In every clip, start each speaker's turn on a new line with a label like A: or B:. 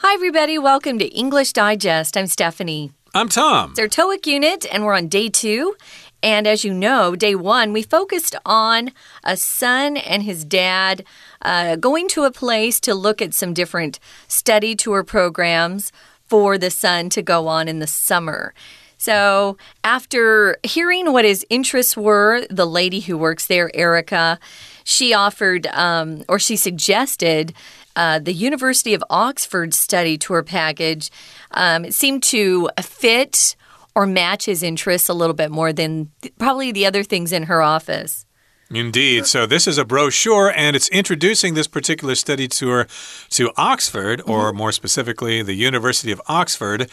A: Hi, everybody. Welcome to English Digest. I'm Stephanie.
B: I'm Tom.
A: It's our TOEIC unit, and we're on day two. And as you know, day one, we focused on a son and his dad uh, going to a place to look at some different study tour programs for the son to go on in the summer. So, after hearing what his interests were, the lady who works there, Erica, she offered um, or she suggested uh, the University of Oxford study tour package. Um, seemed to fit or match his interests a little bit more than th probably the other things in her office.
B: Indeed. So, this is a brochure, and it's introducing this particular study tour to Oxford, or mm -hmm. more specifically, the University of Oxford.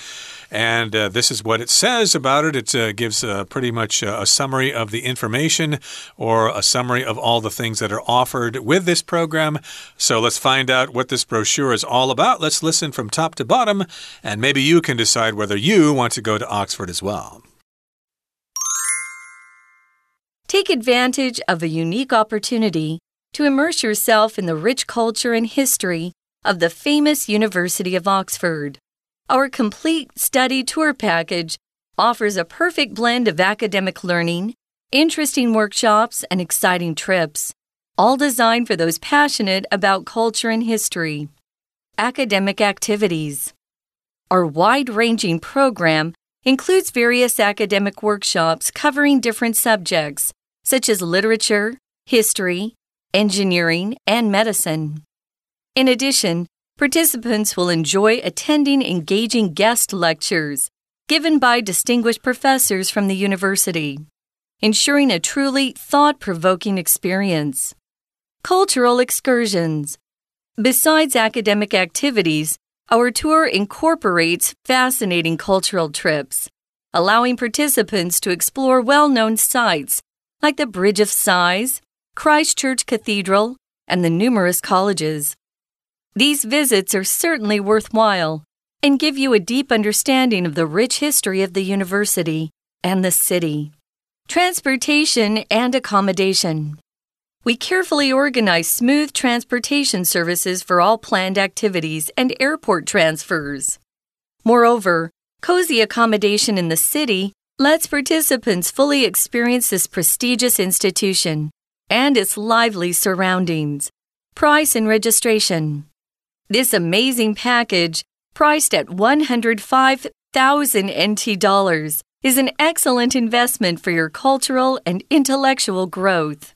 B: And uh, this is what it says about it. It uh, gives uh, pretty much a summary of the information or a summary of all the things that are offered with this program. So let's find out what this brochure is all about. Let's listen from top to bottom, and maybe you can decide whether you want to go to Oxford as well.
A: Take advantage of a unique opportunity to immerse yourself in the rich culture and history of the famous University of Oxford. Our complete study tour package offers a perfect blend of academic learning, interesting workshops, and exciting trips, all designed for those passionate about culture and history. Academic activities. Our wide ranging program includes various academic workshops covering different subjects, such as literature, history, engineering, and medicine. In addition, Participants will enjoy attending engaging guest lectures given by distinguished professors from the university, ensuring a truly thought provoking experience. Cultural excursions. Besides academic activities, our tour incorporates fascinating cultural trips, allowing participants to explore well known sites like the Bridge of Sighs, Christ Church Cathedral, and the numerous colleges. These visits are certainly worthwhile and give you a deep understanding of the rich history of the university and the city. Transportation and accommodation. We carefully organize smooth transportation services for all planned activities and airport transfers. Moreover, cozy accommodation in the city lets participants fully experience this prestigious institution and its lively surroundings. Price and registration. This amazing package, priced at 105,000 NT dollars, is an excellent investment for your cultural and intellectual growth.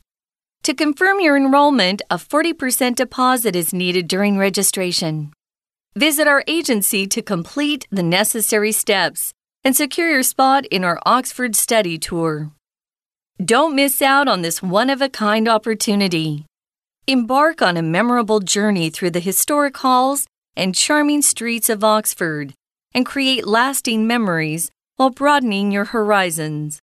A: To confirm your enrollment, a 40% deposit is needed during registration. Visit our agency to complete the necessary steps and secure your spot in our Oxford study tour. Don't miss out on this one of a kind opportunity. Embark on a memorable journey through the historic halls and charming streets of Oxford and create lasting memories while broadening your horizons.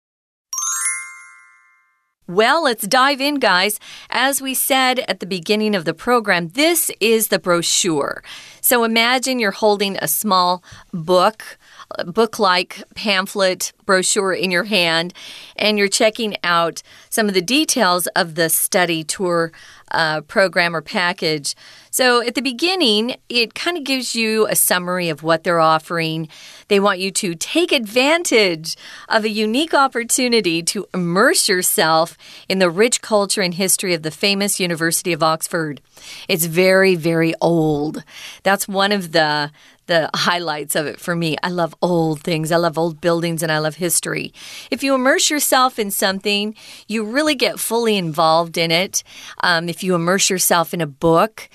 A: Well, let's dive in, guys. As we said at the beginning of the program, this is the brochure. So imagine you're holding a small book book like pamphlet brochure in your hand and you're checking out some of the details of the study tour uh, program or package. So at the beginning, it kind of gives you a summary of what they're offering. They want you to take advantage of a unique opportunity to immerse yourself in the rich culture and history of the famous University of Oxford. It's very, very old. That's one of the the highlights of it for me. I love old things, I love old buildings, and I love history. If you immerse yourself in something, you really get fully involved in it. Um, if you immerse yourself in a book,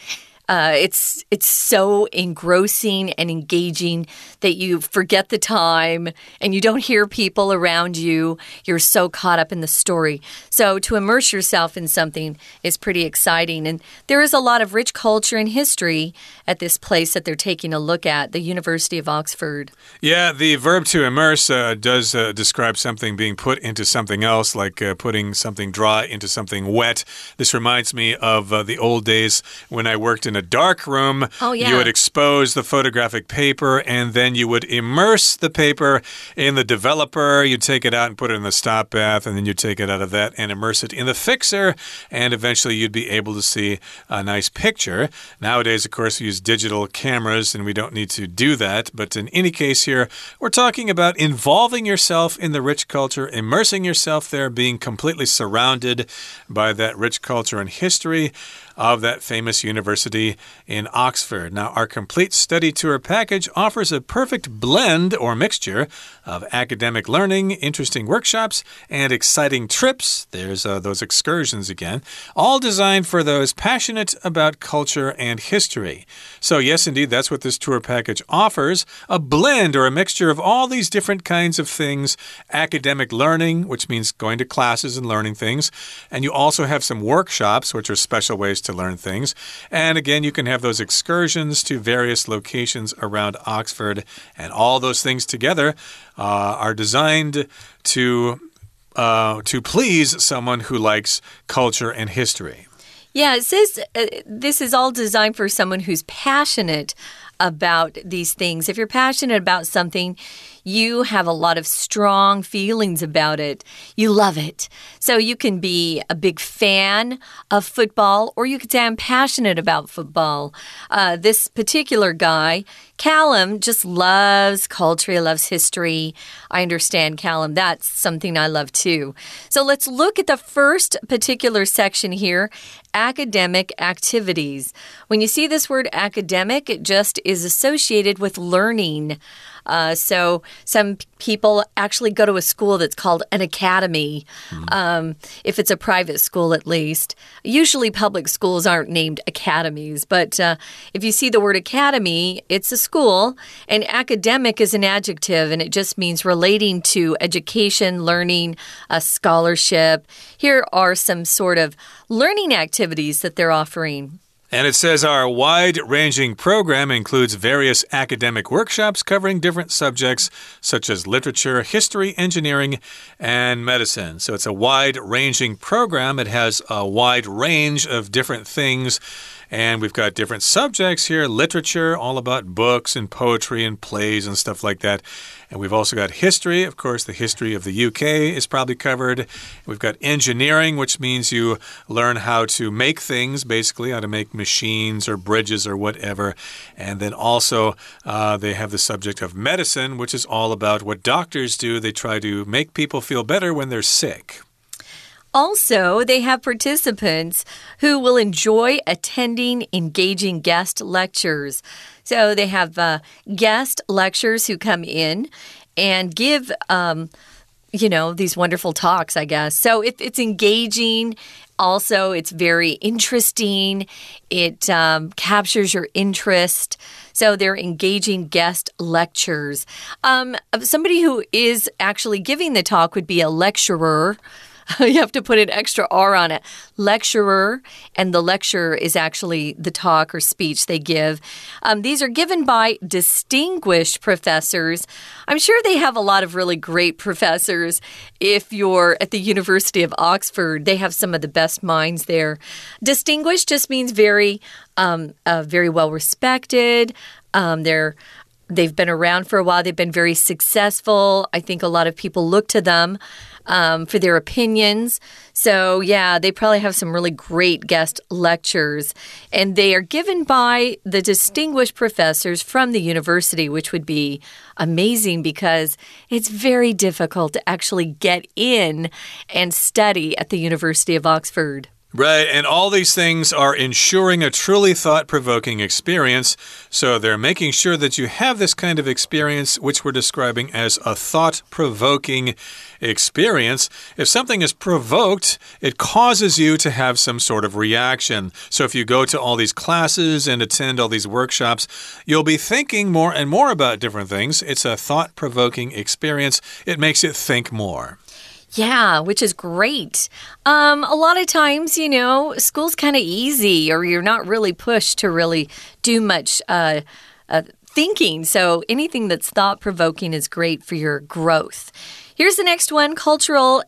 A: uh, it's it's so engrossing and engaging that you forget the time and you don't hear people around you. You're so caught up in the story. So to immerse yourself in something is pretty exciting. And there is a lot of rich culture and history at this place that they're taking a look at, the University of Oxford.
B: Yeah, the verb to immerse uh, does uh, describe something being put into something else, like uh, putting something dry into something wet. This reminds me of uh, the old days when I worked in a dark room.
A: Oh, yeah.
B: You would expose the photographic paper and then you would immerse the paper in the developer. You'd take it out and put it in the stop bath, and then you'd take it out of that and immerse it in the fixer, and eventually you'd be able to see a nice picture. Nowadays, of course, we use digital cameras and we don't need to do that. But in any case, here, we're talking about involving yourself in the rich culture, immersing yourself there, being completely surrounded by that rich culture and history of that famous university in Oxford. Now, our complete study tour package offers a perfect blend or mixture of academic learning, interesting workshops, and exciting trips. There's uh, those excursions again, all designed for those passionate about culture and history. So, yes, indeed, that's what this tour package offers a blend or a mixture of all these different kinds of things academic learning, which means going to classes and learning things, and you also have some workshops, which are special ways to learn things. And again, you can have those excursions to various locations around Oxford, and all those things together uh, are designed to. Uh, to please someone who likes culture and history.
A: Yeah, it says uh, this is all designed for someone who's passionate about these things. If you're passionate about something, you have a lot of strong feelings about it. You love it. So you can be a big fan of football, or you could say, I'm passionate about football. Uh, this particular guy, Callum, just loves culture, he loves history. I understand, Callum. That's something I love too. So let's look at the first particular section here academic activities. When you see this word academic, it just is associated with learning. Uh, so some people actually go to a school that's called an academy, mm. um, if it's a private school at least. Usually public schools aren't named academies, but uh, if you see the word academy, it's a school, and academic is an adjective, and it just means relating to education, learning, a scholarship. Here are some sort of learning activities that they're offering.
B: And it says our wide ranging program includes various academic workshops covering different subjects such as literature, history, engineering, and medicine. So it's a wide ranging program. It has a wide range of different things and we've got different subjects here literature, all about books and poetry and plays and stuff like that. And we've also got history. Of course, the history of the UK is probably covered. We've got engineering, which means you learn how to make things, basically, how to make machines or bridges or whatever. And then also, uh, they have the subject of medicine, which is all about what doctors do. They try to make people feel better when they're sick.
A: Also, they have participants who will enjoy attending engaging guest lectures. So they have uh, guest lectures who come in and give. Um, you know, these wonderful talks, I guess. So if it's engaging, also it's very interesting. It um, captures your interest. So they're engaging guest lectures. Um, somebody who is actually giving the talk would be a lecturer. you have to put an extra R on it. Lecturer, and the lecture is actually the talk or speech they give. Um, these are given by distinguished professors. I'm sure they have a lot of really great professors. If you're at the University of Oxford, they have some of the best minds there. Distinguished just means very, um, uh, very well respected. Um, they're They've been around for a while. They've been very successful. I think a lot of people look to them um, for their opinions. So, yeah, they probably have some really great guest lectures. And they are given by the distinguished professors from the university, which would be amazing because it's very difficult to actually get in and study at the University of Oxford.
B: Right, and all these things are ensuring a truly thought provoking experience. So they're making sure that you have this kind of experience, which we're describing as a thought provoking experience. If something is provoked, it causes you to have some sort of reaction. So if you go to all these classes and attend all these workshops, you'll be thinking more and more about different things. It's a thought provoking experience, it makes it think more.
A: Yeah, which is great. Um, a lot of times, you know, school's kind of easy, or you're not really pushed to really do much uh, uh, thinking. So anything that's thought provoking is great for your growth. Here's the next one cultural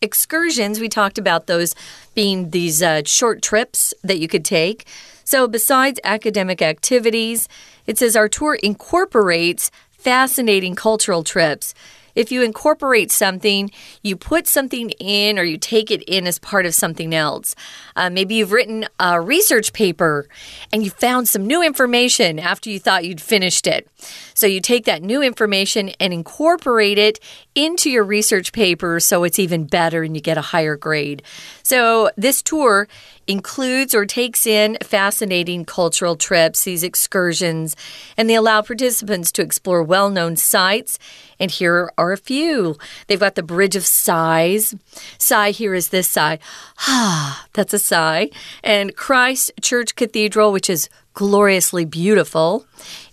A: excursions. We talked about those being these uh, short trips that you could take. So, besides academic activities, it says our tour incorporates fascinating cultural trips if you incorporate something, you put something in or you take it in as part of something else. Uh, maybe you've written a research paper and you found some new information after you thought you'd finished it. So you take that new information and incorporate it into your research paper so it's even better and you get a higher grade. So this tour includes or takes in fascinating cultural trips, these excursions, and they allow participants to explore well known sites. And here are a few. They've got the Bridge of Sighs. Sigh here is this sigh. Ah, that's a sigh. And Christ Church Cathedral, which is gloriously beautiful.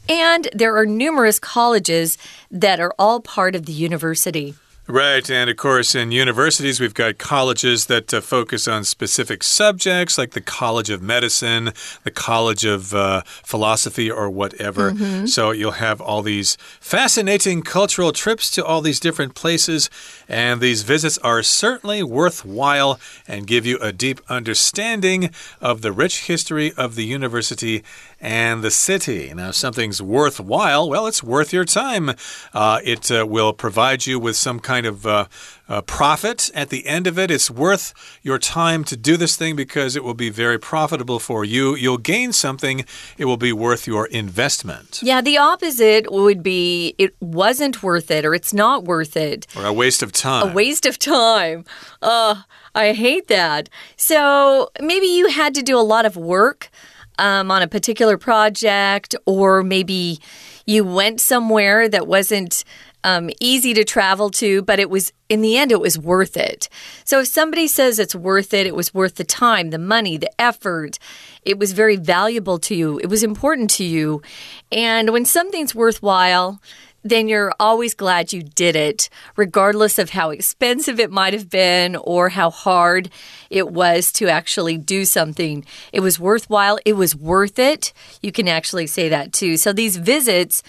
A: And there are numerous colleges that are all part of the university.
B: Right, and of course, in universities, we've got colleges that uh, focus on specific subjects, like the College of Medicine, the College of uh, Philosophy, or whatever. Mm -hmm. So you'll have all these fascinating cultural trips to all these different places, and these visits are certainly worthwhile and give you a deep understanding of the rich history of the university and the city. Now, if something's worthwhile, well, it's worth your time. Uh, it uh, will provide you with some kind of uh, uh, profit at the end of it. It's worth your time to do this thing because it will be very profitable for you. You'll gain something, it will be worth your investment.
A: Yeah, the opposite would be it wasn't worth it or it's not worth it.
B: Or a waste of time.
A: A waste of time. Uh, I hate that. So maybe you had to do a lot of work um, on a particular project, or maybe you went somewhere that wasn't um, easy to travel to, but it was, in the end, it was worth it. So if somebody says it's worth it, it was worth the time, the money, the effort, it was very valuable to you, it was important to you. And when something's worthwhile, then you're always glad you did it, regardless of how expensive it might have been or how hard it was to actually do something. It was worthwhile, it was worth it. You can actually say that too. So these visits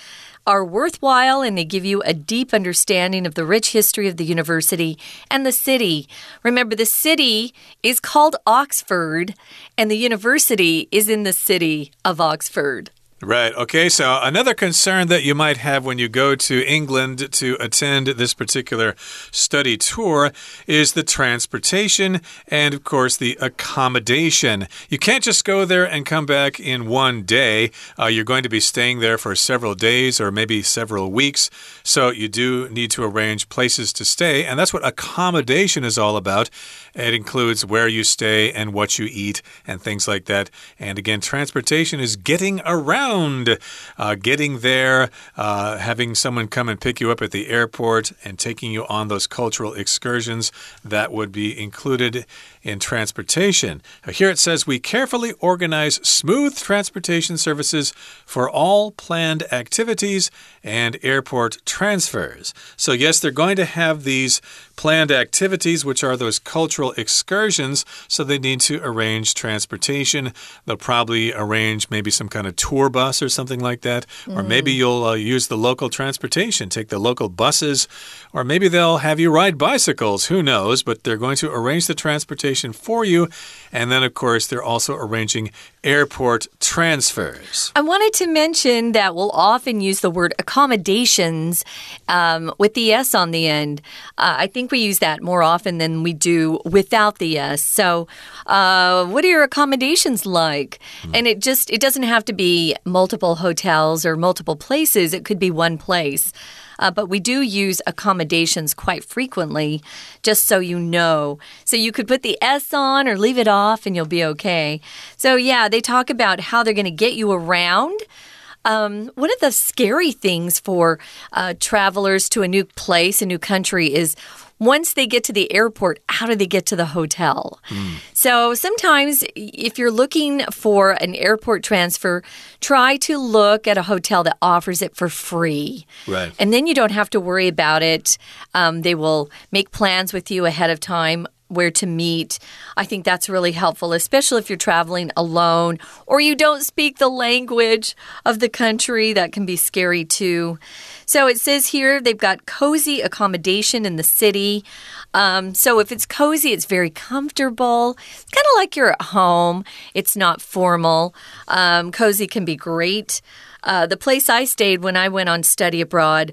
A: are worthwhile and they give you a deep understanding of the rich history of the university and the city. Remember, the city is called Oxford and the university is in the city of Oxford.
B: Right. Okay. So, another concern that you might have when you go to England to attend this particular study tour is the transportation and, of course, the accommodation. You can't just go there and come back in one day. Uh, you're going to be staying there for several days or maybe several weeks. So, you do need to arrange places to stay. And that's what accommodation is all about. It includes where you stay and what you eat and things like that. And again, transportation is getting around around uh, getting there, uh, having someone come and pick you up at the airport, and taking you on those cultural excursions that would be included in transportation. Here it says we carefully organize smooth transportation services for all planned activities and airport transfers. So, yes, they're going to have these planned activities, which are those cultural excursions. So, they need to arrange transportation. They'll probably arrange maybe some kind of tour bus or something like that. Mm. Or maybe you'll uh, use the local transportation, take the local buses, or maybe they'll have you ride bicycles. Who knows? But they're going to arrange the transportation for you. And then, of course, they're also arranging airport transfers.
A: I wanted to mention that we'll often use the word accommodations um, with the S on the end. Uh, I think we use that more often than we do without the S. So, uh, what are your accommodations like? Mm. And it just it doesn't have to be multiple hotels or multiple places. It could be one place. Uh, but we do use accommodations quite frequently, just so you know. So you could put the S on or leave it off and you'll be okay. So, yeah, they talk about how they're going to get you around. Um, one of the scary things for uh, travelers to a new place, a new country, is once they get to the airport, how do they get to the hotel? Mm. So sometimes, if you're looking for an airport transfer, try to look at a hotel that offers it for free.
B: Right.
A: And then you don't have to worry about it. Um, they will make plans with you ahead of time where to meet. I think that's really helpful, especially if you're traveling alone or you don't speak the language of the country. That can be scary too. So it says here they've got cozy accommodation in the city. Um, so if it's cozy, it's very comfortable. It's kind of like you're at home. It's not formal. Um, cozy can be great. Uh, the place I stayed when I went on study abroad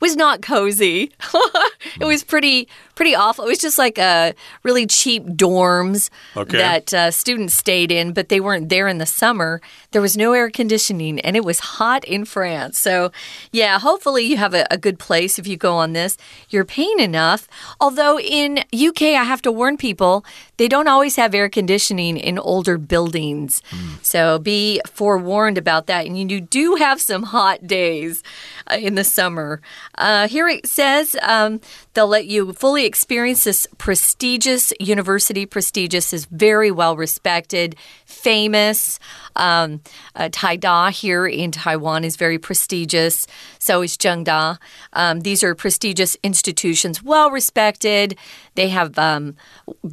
A: was not cozy. it was pretty pretty awful. It was just like a uh, really cheap dorms okay. that uh, students stayed in, but they weren't there in the summer. There was no air conditioning, and it was hot in France. So, yeah, hopefully you have a, a good place if you go on this. You're paying enough. Although in UK, I have to warn people they don't always have air conditioning in older buildings. Mm. So be forewarned about that. And you do have some hot days uh, in the summer. Uh, here it says um, they'll let you fully experience this prestigious university. Prestigious is very well respected, famous. Um, uh, here in Taiwan is very prestigious. So is Zhengda. Um, these are prestigious institutions, well respected. They have um,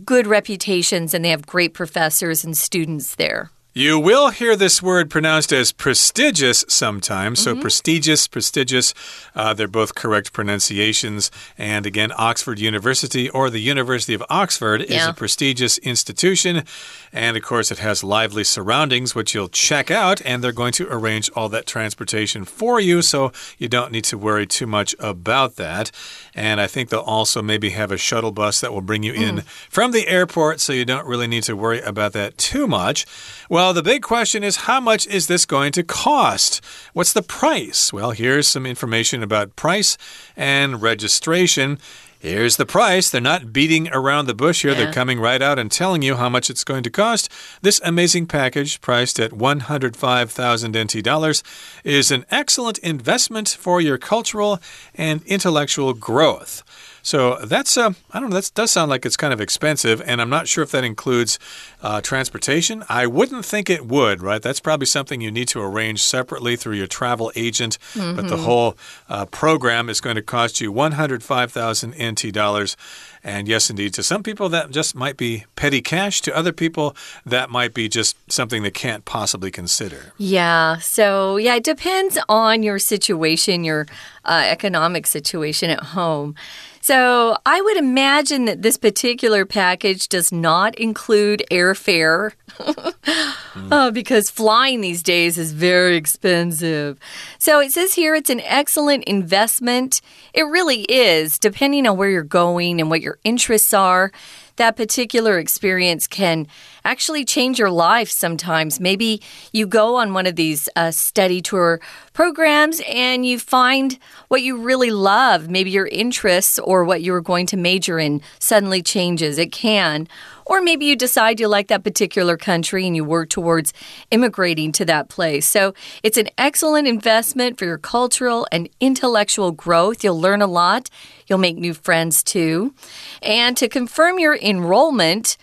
A: good reputations and they have great professors and students there.
B: You will hear this word pronounced as prestigious sometimes. Mm -hmm. So, mm-hmm. prestigious, prestigious, uh, they're both correct pronunciations. And again, Oxford University or the University of Oxford yeah. is a prestigious institution. And of course, it has lively surroundings, which you'll check out. And they're going to arrange all that transportation for you. So, you don't need to worry too much about that. And I think they'll also maybe have a shuttle bus that will bring you mm. in from the airport. So, you don't really need to worry about that too much. Well, the big question is how much is this going to cost? What's the price? Well, here's some information about price and registration. Here's the price. They're not beating around the bush here. Yeah. They're coming right out and telling you how much it's going to cost. This amazing package, priced at 105,000 NT dollars, is an excellent investment for your cultural and intellectual growth. So that's, uh, I don't know, that does sound like it's kind of expensive, and I'm not sure if that includes uh, transportation. I wouldn't think it would, right? That's probably something you need to arrange separately through your travel agent, mm -hmm. but the mm-hmm. whole uh, program is going to cost you 105,000 NT dollars. And yes, indeed, to some people that just might be petty cash. To other people, that might be just something they can't possibly consider.
A: Yeah. So, yeah, it depends on your situation, your uh, economic situation at home. So I would imagine that this particular package does not include airfare. mm. because flying these days is very expensive. So it says here it's an excellent investment. It really is, depending on where you're going and what your interests are that particular experience can actually change your life sometimes. Maybe you go on one of these uh, study tour programs and you find what you really love. Maybe your interests or what you were going to major in suddenly changes. It can. Or maybe you decide you like that particular country and you work towards immigrating to that place. So it's an excellent investment for your cultural and intellectual growth. You'll learn a lot, you'll make new friends too. And to confirm your enrollment,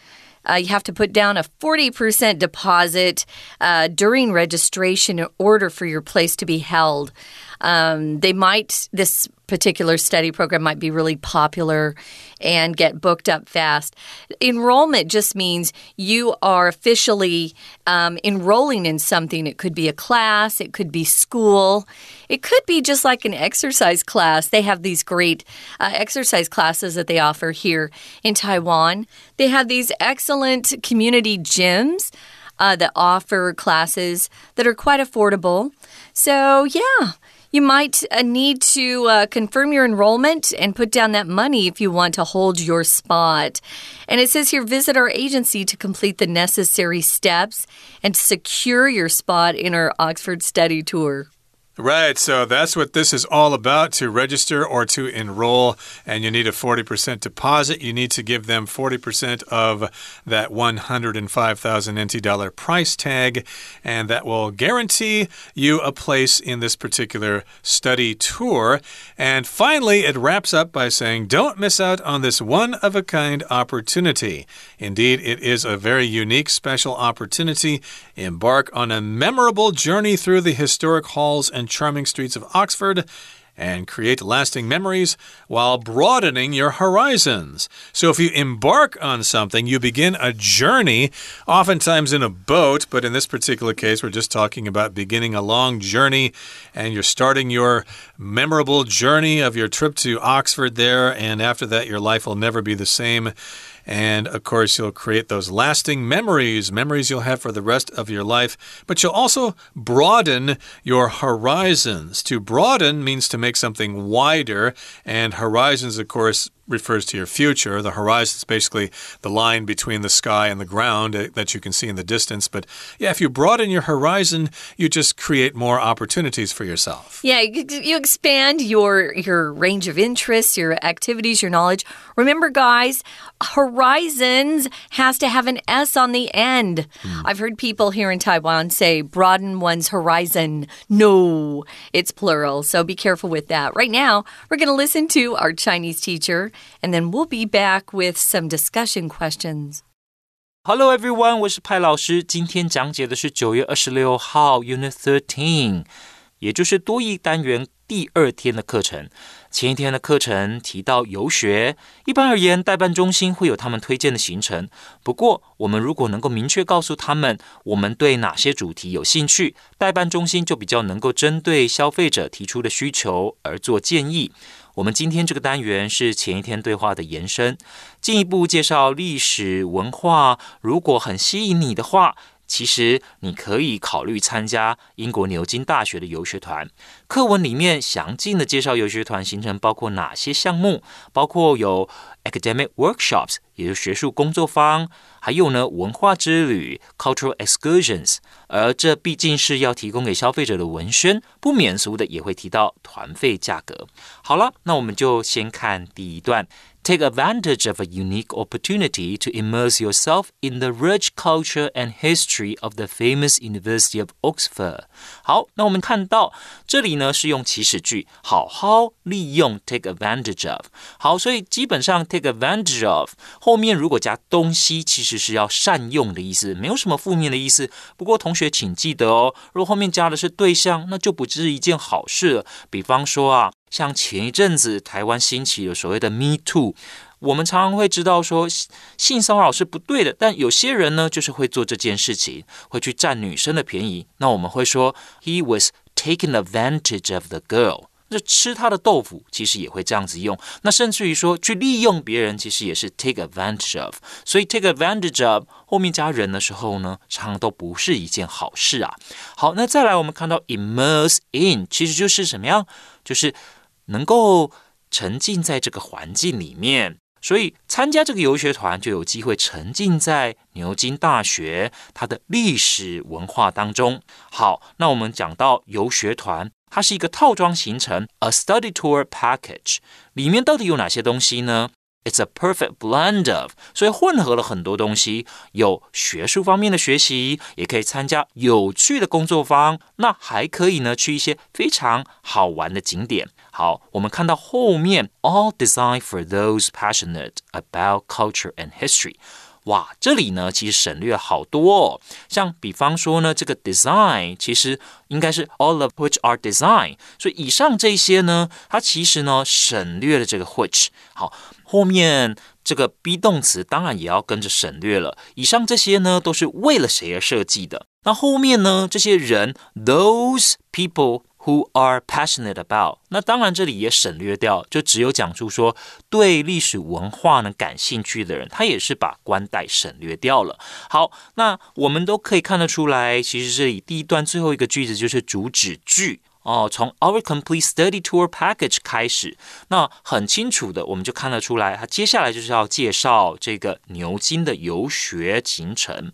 A: uh, you have to put down a 40% deposit uh, during registration in order for your place to be held. Um, they might, this particular study program might be really popular and get booked up fast. Enrollment just means you are officially um, enrolling in something. It could be a class, it could be school, it could be just like an exercise class. They have these great uh, exercise classes that they offer here in Taiwan. They have these excellent community gyms. Uh, that offer classes that are quite affordable. So, yeah, you might uh, need to uh, confirm your enrollment and put down that money if you want to hold your spot. And it says here visit our agency to complete the necessary steps and secure your spot in our Oxford study tour.
B: Right, so that's what this is all about to register or to enroll. And you need a 40% deposit. You need to give them 40% of that 105,000 NT dollar price tag, and that will guarantee you a place in this particular study tour. And finally, it wraps up by saying, Don't miss out on this one of a kind opportunity. Indeed, it is a very unique, special opportunity. Embark on a memorable journey through the historic halls and charming streets of Oxford and create lasting memories while broadening your horizons. So, if you embark on something, you begin a journey, oftentimes in a boat, but in this particular case, we're just talking about beginning a long journey and you're starting your memorable journey of your trip to Oxford there, and after that, your life will never be the same. And of course, you'll create those lasting memories, memories you'll have for the rest of your life. But you'll also broaden your horizons. To broaden means to make something wider, and horizons, of course, refers to your future. The horizon is basically the line between the sky and the ground uh, that you can see in the distance. But yeah, if you broaden your horizon, you just create more opportunities for yourself.
A: Yeah, you expand your your range of interests, your activities, your knowledge. Remember, guys, horizons has to have an S on the end. Hmm. I've heard people here in Taiwan say broaden one's horizon. No, it's plural. So be careful with that. Right now, we're going to listen to our Chinese teacher and then we'll be back with some discussion questions.
C: Hello everyone，我是派老师。今天讲解的是九月二十六号 Unit Thirteen，也就是多义单元第二天的课程。前一天的课程提到游学，一般而言，代办中心会有他们推荐的行程。不过，我们如果能够明确告诉他们我们对哪些主题有兴趣，代办中心就比较能够针对消费者提出的需求而做建议。我们今天这个单元是前一天对话的延伸，进一步介绍历史文化。如果很吸引你的话。其实你可以考虑参加英国牛津大学的游学团。课文里面详尽的介绍游学团行程包括哪些项目，包括有 academic workshops，也就是学术工作坊，还有呢文化之旅 cultural excursions。而这毕竟是要提供给消费者的文宣，不免俗的也会提到团费价格。好了，那我们就先看第一段。Take advantage of a unique opportunity to immerse yourself in the rich culture and history of the famous University of Oxford。好，那我们看到这里呢是用祈使句，好好利用 take advantage of。好，所以基本上 take advantage of 后面如果加东西，其实是要善用的意思，没有什么负面的意思。不过同学请记得哦，如果后面加的是对象，那就不是一件好事了。比方说啊。 像前一阵子台湾兴起了所谓的 Me Too，我们常常会知道说性骚扰是不对的，但有些人呢就是会做这件事情，会去占女生的便宜。那我们会说 He was taking advantage of the girl，那吃他的豆腐其实也会这样子用。那甚至于说去利用别人，其实也是 take advantage of。所以 take advantage of 后面加人的时候呢，常常都不是一件好事啊。好，那再来我们看到 immerse in，其实就是什么样？就是能够沉浸在这个环境里面，所以参加这个游学团就有机会沉浸在牛津大学它的历史文化当中。好，那我们讲到游学团，它是一个套装行程，a study tour package，里面到底有哪些东西呢？It's a perfect blend of，所以混合了很多东西，有学术方面的学习，也可以参加有趣的工作坊，那还可以呢去一些非常好玩的景点。好，我们看到后面，all designed for those passionate about culture and history。哇，这里呢其实省略好多哦，像比方说呢，这个 design 其实应该是 all of which are design，所以以上这些呢，它其实呢省略了这个 which。好。后面这个 be 动词当然也要跟着省略了。以上这些呢，都是为了谁而设计的？那后面呢，这些人 those people who are passionate about，那当然这里也省略掉，就只有讲出说对历史文化呢感兴趣的人，他也是把关带省略掉了。好，那我们都可以看得出来，其实这里第一段最后一个句子就是主旨句。哦，从 Our Complete Study Tour Package 开始，那很清楚的，我们就看得出来，它接下来就是要介绍这个牛津的游学行程。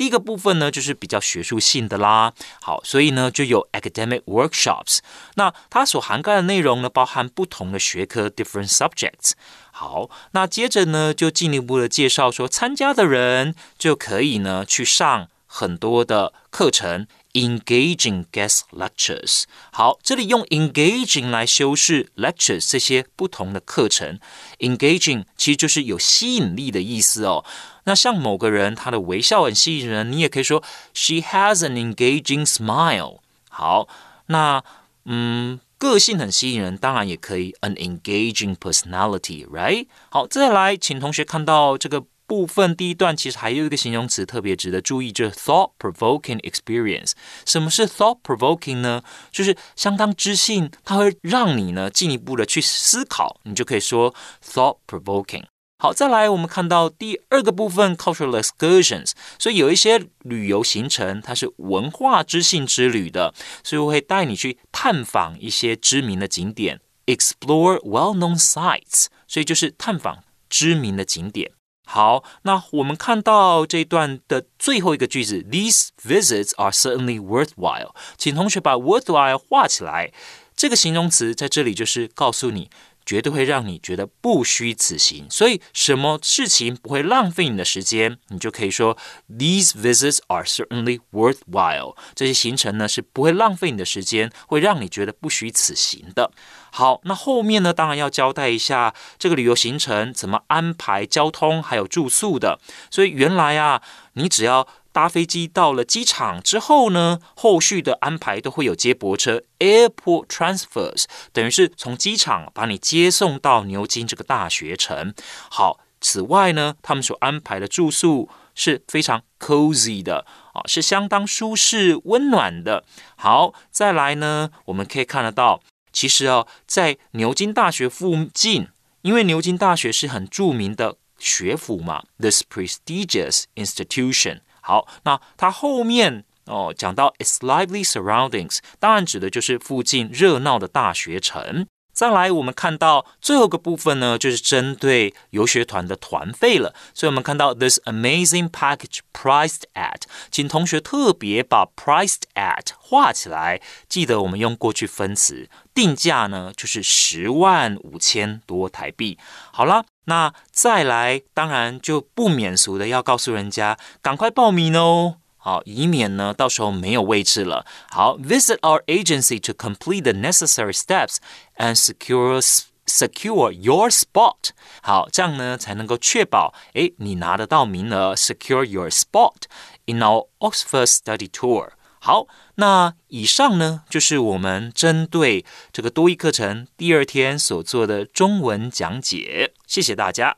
C: 第一个部分呢，就是比较学术性的啦。好，所以呢，就有 Academic Workshops。那它所涵盖的内容呢，包含不同的学科 （different subjects）。好，那接着呢，就进一步的介绍说，参加的人就可以呢去上很多的课程。Engaging guest lectures，好，这里用 engaging 来修饰 lectures 这些不同的课程。Engaging 其实就是有吸引力的意思哦。那像某个人他的微笑很吸引人，你也可以说 She has an engaging smile。好，那嗯，个性很吸引人，当然也可以 an engaging personality，right？好，再来，请同学看到这个。部分第一段其实还有一个形容词特别值得注意，就是 thought-provoking experience。什么是 thought-provoking 呢？就是相当知性，它会让你呢进一步的去思考，你就可以说 thought-provoking。好，再来我们看到第二个部分 cultural excursions。所以有一些旅游行程它是文化知性之旅的，所以我会带你去探访一些知名的景点，explore well-known sites。所以就是探访知名的景点。好，那我们看到这段的最后一个句子，These visits are certainly worthwhile。请同学把 worthwhile 画起来。这个形容词在这里就是告诉你。绝对会让你觉得不虚此行，所以什么事情不会浪费你的时间，你就可以说 These visits are certainly worthwhile。这些行程呢是不会浪费你的时间，会让你觉得不虚此行的。好，那后面呢，当然要交代一下这个旅游行程怎么安排交通还有住宿的。所以原来啊，你只要搭飞机到了机场之后呢，后续的安排都会有接驳车 （airport transfers），等于是从机场把你接送到牛津这个大学城。好，此外呢，他们所安排的住宿是非常 cozy 的啊，是相当舒适温暖的。好，再来呢，我们可以看得到，其实啊，在牛津大学附近，因为牛津大学是很著名的学府嘛，this prestigious institution。好，那它后面哦讲到 its lively surroundings，当然指的就是附近热闹的大学城。再来，我们看到最后个部分呢，就是针对游学团的团费了。所以我们看到 this amazing package priced at，请同学特别把 priced at 画起来，记得我们用过去分词，定价呢就是十万五千多台币。好了。那再来，当然就不免俗的要告诉人家，赶快报名哦，好，以免呢到时候没有位置了。好，visit our agency to complete the necessary steps and secure secure your spot。好，这样呢才能够确保，诶，你拿得到名额，secure your spot in our Oxford study tour。好，那以上呢就是我们针对这个多益课程第二天所做的中文讲解。谢谢大家。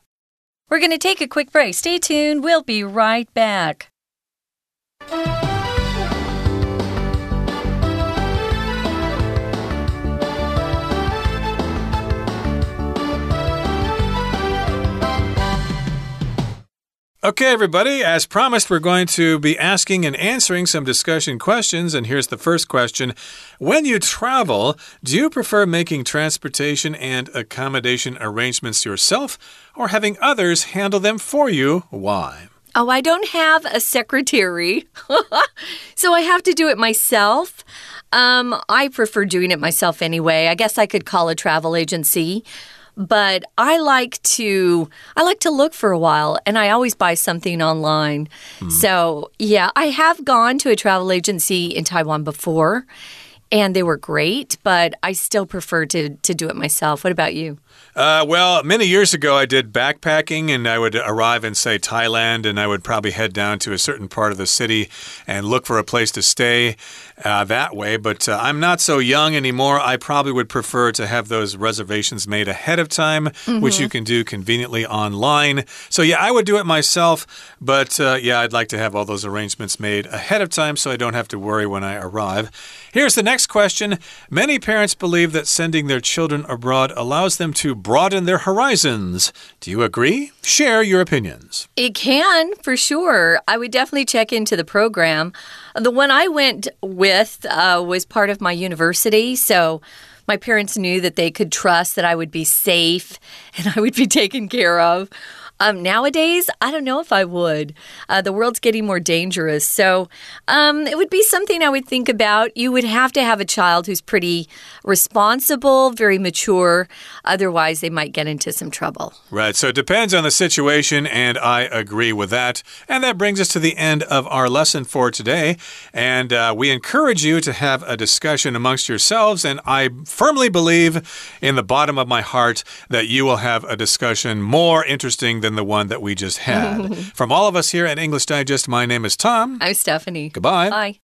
A: We're going to take a quick break. Stay tuned. We'll be right back.
B: Okay, everybody, as promised, we're going to be asking and answering some discussion questions. And here's the first question When you travel, do you prefer making transportation and accommodation arrangements yourself or having others handle them for you? Why?
A: Oh, I don't have a secretary, so I have to do it myself. Um, I prefer doing it myself anyway. I guess I could call a travel agency but I like to I like to look for a while and I always buy something online. Mm. So, yeah, I have gone to a travel agency in Taiwan before and they were great, but I still prefer to to do it myself. What about you?
B: Uh, well, many years ago, I did backpacking, and I would arrive in, say, Thailand, and I would probably head down to a certain part of the city and look for a place to stay uh, that way. But uh, I'm not so young anymore. I probably would prefer to have those reservations made ahead of time, mm -hmm. which you mm-hmm. can do conveniently online. So, yeah, I would do it myself, but uh, yeah, I'd like to have all those arrangements made ahead of time so I don't have to worry when I arrive. Here's the next question Many parents believe that sending their children abroad allows them to broaden their horizons. Do you agree? Share your opinions.
A: It can, for sure. I would definitely check into the program. The one I went with uh, was part of my university, so my parents knew that they could trust that I would be safe and I would be taken care of. Um, nowadays, I don't know if I would. Uh, the world's getting more dangerous. So um, it would be something I would think about. You would have to have a child who's pretty responsible, very mature. Otherwise, they might get into some trouble.
B: Right. So it depends on the situation, and I agree with that. And that brings us to the end of our lesson for today. And uh, we encourage you to have a discussion amongst yourselves. And I firmly believe in the bottom of my heart that you will have a discussion more interesting than than the one that we just had. From all of us here at English Digest, my name is Tom.
A: I'm Stephanie.
B: Goodbye.
A: Bye.